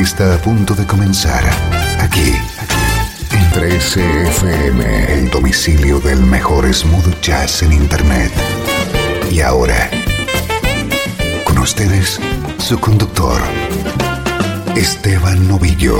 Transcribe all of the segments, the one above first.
Está a punto de comenzar aquí en 13FM, el domicilio del mejor smooth jazz en internet. Y ahora, con ustedes, su conductor, Esteban Novillo.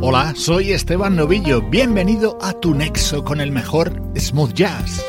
Hola, soy Esteban Novillo. Bienvenido a tu nexo con el mejor smooth jazz.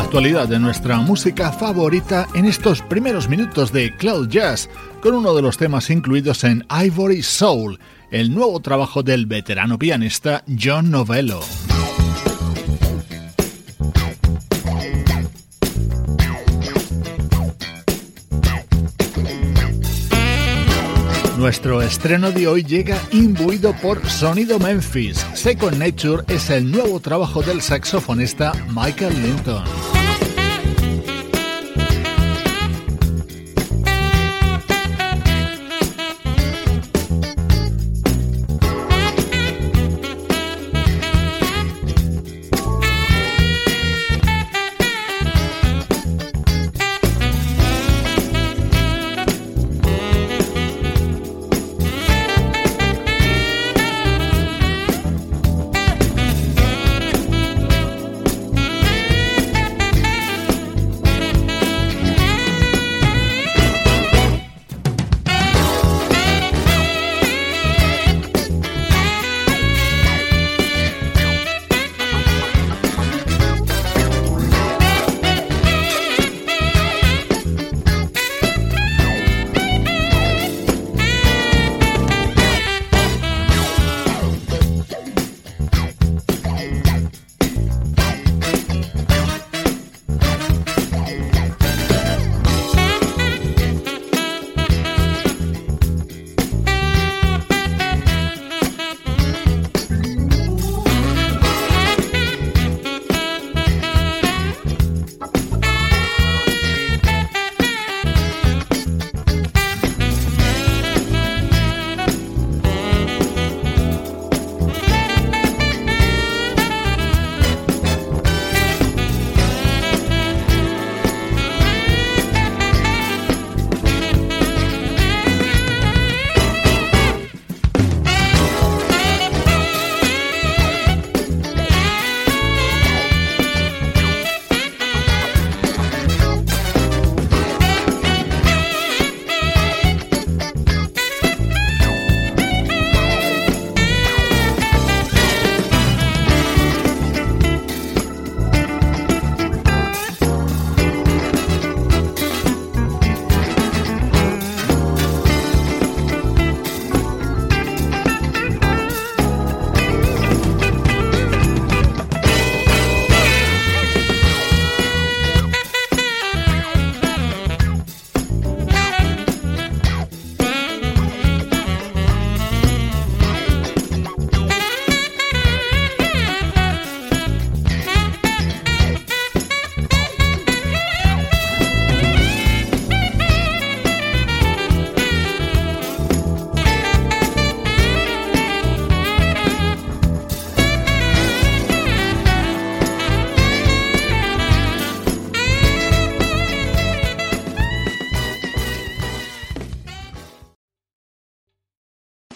Actualidad de nuestra música favorita en estos primeros minutos de Cloud Jazz, con uno de los temas incluidos en Ivory Soul, el nuevo trabajo del veterano pianista John Novello. Nuestro estreno de hoy llega imbuido por Sonido Memphis. Second Nature es el nuevo trabajo del saxofonista Michael Linton.